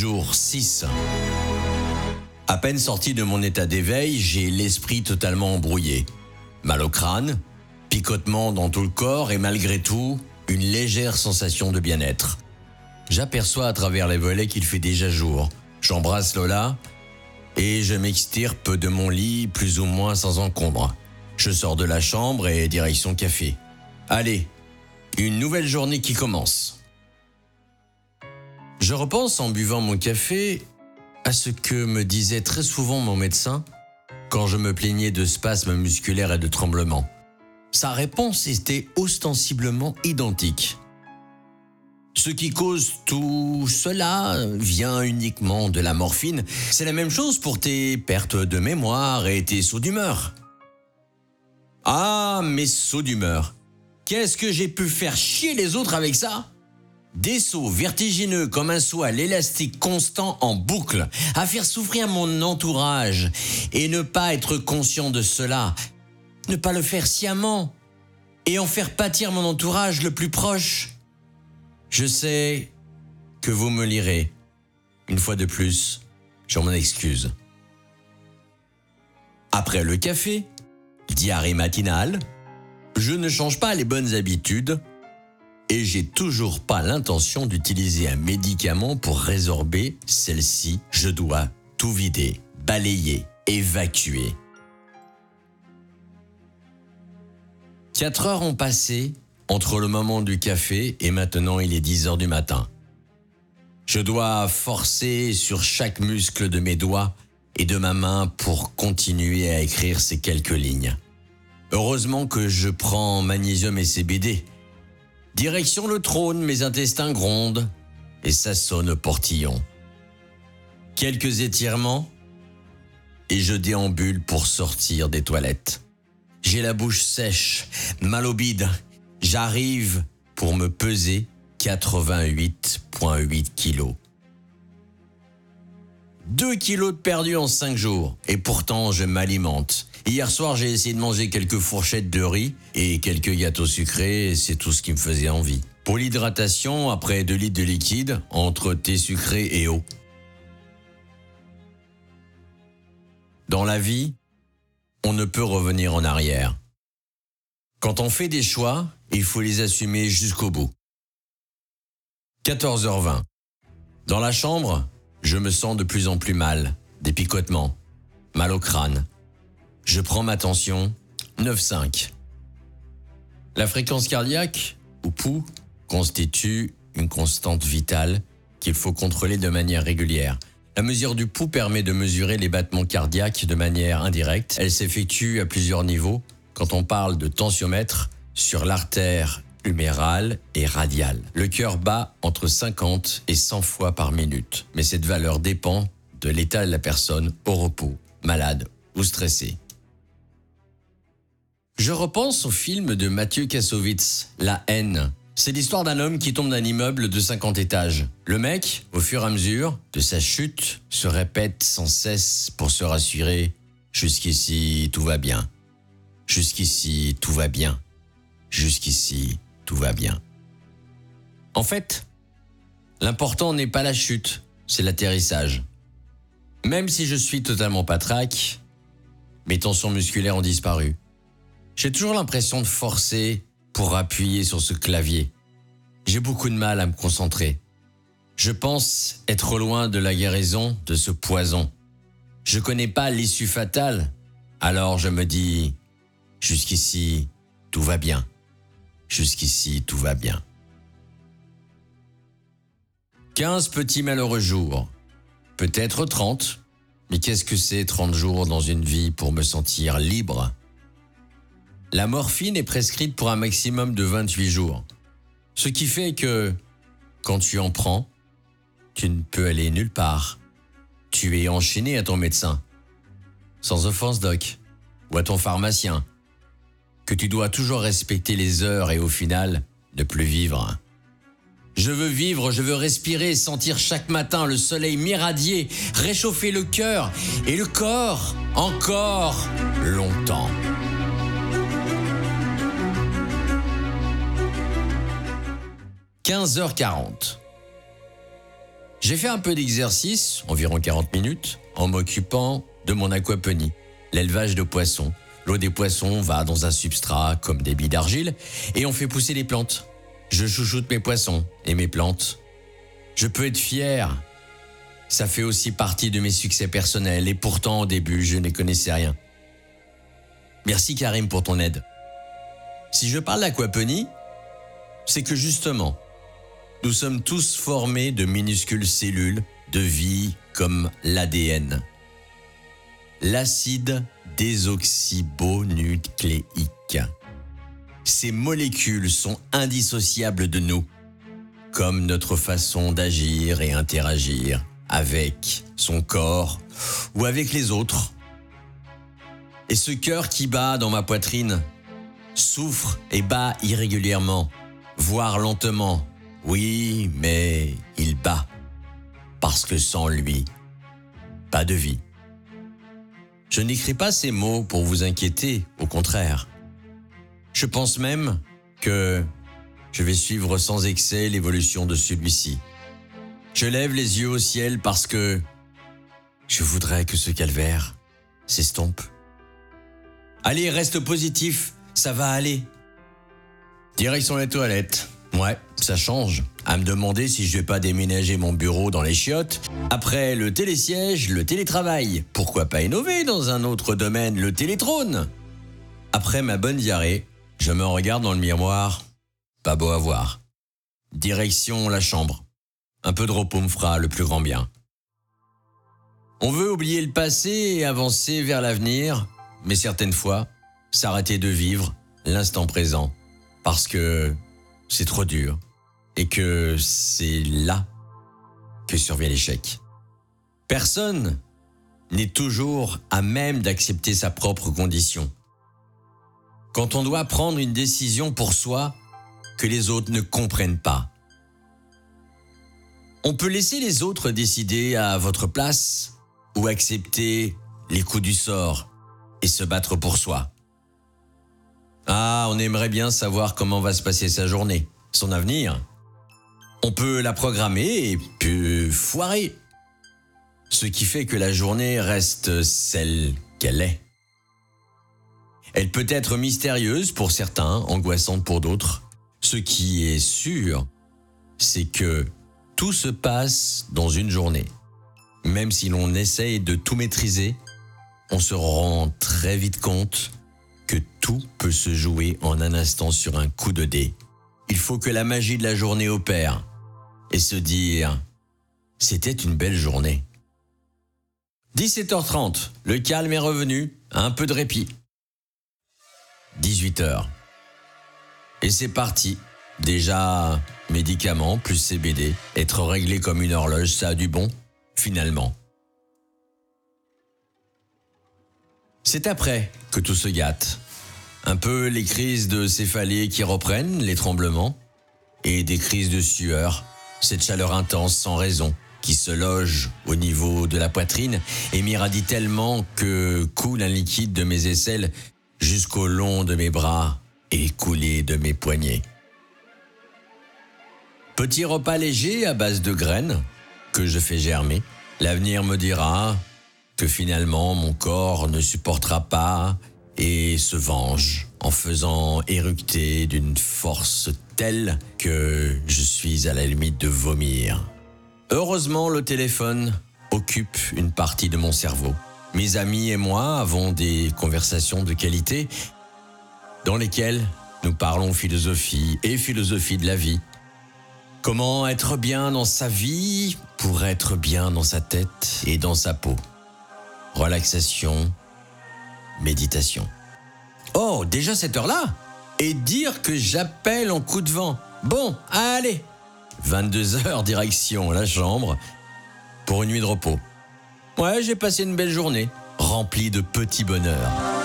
Jour 6. À peine sorti de mon état d'éveil, j'ai l'esprit totalement embrouillé. Mal au crâne, picotement dans tout le corps et malgré tout, une légère sensation de bien-être. J'aperçois à travers les volets qu'il fait déjà jour. J'embrasse Lola et je m'extirpe de mon lit plus ou moins sans encombre. Je sors de la chambre et direction café. Allez, une nouvelle journée qui commence. Je repense en buvant mon café à ce que me disait très souvent mon médecin quand je me plaignais de spasmes musculaires et de tremblements. Sa réponse était ostensiblement identique. Ce qui cause tout cela vient uniquement de la morphine. C'est la même chose pour tes pertes de mémoire et tes sauts d'humeur. Ah, mes sauts d'humeur. Qu'est-ce que j'ai pu faire chier les autres avec ça? Des sauts vertigineux comme un saut à l'élastique constant en boucle, à faire souffrir mon entourage et ne pas être conscient de cela, ne pas le faire sciemment et en faire pâtir mon entourage le plus proche. Je sais que vous me lirez. Une fois de plus, je m'en excuse. Après le café, diarrhée matinale, je ne change pas les bonnes habitudes et j'ai toujours pas l'intention d'utiliser un médicament pour résorber celle-ci. Je dois tout vider, balayer, évacuer. Quatre heures ont passé entre le moment du café et maintenant il est 10 heures du matin. Je dois forcer sur chaque muscle de mes doigts et de ma main pour continuer à écrire ces quelques lignes. Heureusement que je prends magnésium et CBD Direction le trône, mes intestins grondent et ça sonne portillon. Quelques étirements et je déambule pour sortir des toilettes. J'ai la bouche sèche, mal au bide. J'arrive pour me peser 88,8 kilos. 2 kilos de perdu en 5 jours. Et pourtant, je m'alimente. Hier soir, j'ai essayé de manger quelques fourchettes de riz et quelques gâteaux sucrés, c'est tout ce qui me faisait envie. Pour l'hydratation, après 2 litres de liquide, entre thé sucré et eau. Dans la vie, on ne peut revenir en arrière. Quand on fait des choix, il faut les assumer jusqu'au bout. 14h20. Dans la chambre, je me sens de plus en plus mal, des picotements, mal au crâne, je prends ma tension 9,5. La fréquence cardiaque, ou pouls, constitue une constante vitale qu'il faut contrôler de manière régulière. La mesure du pouls permet de mesurer les battements cardiaques de manière indirecte. Elle s'effectue à plusieurs niveaux quand on parle de tensiomètre sur l'artère humérale et radiale. Le cœur bat entre 50 et 100 fois par minute, mais cette valeur dépend de l'état de la personne au repos, malade ou stressée. Je repense au film de Mathieu Kassovitz, La haine. C'est l'histoire d'un homme qui tombe d'un immeuble de 50 étages. Le mec, au fur et à mesure de sa chute, se répète sans cesse pour se rassurer Jusqu'ici, tout va bien. Jusqu'ici, tout va bien. Jusqu'ici, tout va bien. En fait, l'important n'est pas la chute, c'est l'atterrissage. Même si je suis totalement patraque, mes tensions musculaires ont disparu. J'ai toujours l'impression de forcer pour appuyer sur ce clavier. J'ai beaucoup de mal à me concentrer. Je pense être loin de la guérison de ce poison. Je connais pas l'issue fatale, alors je me dis jusqu'ici tout va bien. Jusqu'ici tout va bien. 15 petits malheureux jours. Peut-être 30. Mais qu'est-ce que c'est 30 jours dans une vie pour me sentir libre? La morphine est prescrite pour un maximum de 28 jours. Ce qui fait que, quand tu en prends, tu ne peux aller nulle part. Tu es enchaîné à ton médecin. Sans offense, doc. Ou à ton pharmacien. Que tu dois toujours respecter les heures et au final, ne plus vivre. Je veux vivre, je veux respirer, sentir chaque matin le soleil m'irradier, réchauffer le cœur et le corps encore longtemps. 15h40. J'ai fait un peu d'exercice, environ 40 minutes, en m'occupant de mon aquaponie, l'élevage de poissons. L'eau des poissons va dans un substrat comme des billes d'argile et on fait pousser les plantes. Je chouchoute mes poissons et mes plantes. Je peux être fier. Ça fait aussi partie de mes succès personnels et pourtant au début je ne connaissais rien. Merci Karim pour ton aide. Si je parle d'aquaponie, c'est que justement, nous sommes tous formés de minuscules cellules de vie comme l'ADN. L'acide désoxybonucléique. Ces molécules sont indissociables de nous, comme notre façon d'agir et interagir avec son corps ou avec les autres. Et ce cœur qui bat dans ma poitrine souffre et bat irrégulièrement, voire lentement. Oui, mais il bat, parce que sans lui, pas de vie. Je n'écris pas ces mots pour vous inquiéter, au contraire. Je pense même que je vais suivre sans excès l'évolution de celui-ci. Je lève les yeux au ciel parce que je voudrais que ce calvaire s'estompe. Allez, reste positif, ça va aller. Direction les toilettes. Ouais, ça change. À me demander si je vais pas déménager mon bureau dans les chiottes. Après le télésiège, le télétravail. Pourquoi pas innover dans un autre domaine, le télétrône? Après ma bonne diarrhée, je me regarde dans le miroir. Pas beau à voir. Direction la chambre. Un peu de repos me fera le plus grand bien. On veut oublier le passé et avancer vers l'avenir, mais certaines fois, s'arrêter de vivre l'instant présent. Parce que c'est trop dur et que c'est là que survient l'échec. Personne n'est toujours à même d'accepter sa propre condition. Quand on doit prendre une décision pour soi que les autres ne comprennent pas. On peut laisser les autres décider à votre place ou accepter les coups du sort et se battre pour soi. Ah, on aimerait bien savoir comment va se passer sa journée, son avenir. On peut la programmer et puis foirer. Ce qui fait que la journée reste celle qu'elle est. Elle peut être mystérieuse pour certains, angoissante pour d'autres. Ce qui est sûr, c'est que tout se passe dans une journée. Même si l'on essaye de tout maîtriser, on se rend très vite compte tout peut se jouer en un instant sur un coup de dé. Il faut que la magie de la journée opère et se dire c'était une belle journée. 17h30, le calme est revenu, un peu de répit. 18h. Et c'est parti. Déjà, médicaments plus CBD, être réglé comme une horloge, ça a du bon, finalement. C'est après que tout se gâte. Un peu les crises de céphalée qui reprennent, les tremblements, et des crises de sueur, cette chaleur intense sans raison qui se loge au niveau de la poitrine et m'irradie tellement que coule un liquide de mes aisselles jusqu'au long de mes bras et coulé de mes poignets. Petit repas léger à base de graines que je fais germer. L'avenir me dira que finalement mon corps ne supportera pas et se venge en faisant éructer d'une force telle que je suis à la limite de vomir. Heureusement, le téléphone occupe une partie de mon cerveau. Mes amis et moi avons des conversations de qualité dans lesquelles nous parlons philosophie et philosophie de la vie. Comment être bien dans sa vie pour être bien dans sa tête et dans sa peau. Relaxation, méditation. Oh, déjà cette heure-là? Et dire que j'appelle en coup de vent. Bon, allez 22 heures direction la chambre pour une nuit de repos. Ouais, j'ai passé une belle journée, remplie de petits bonheurs.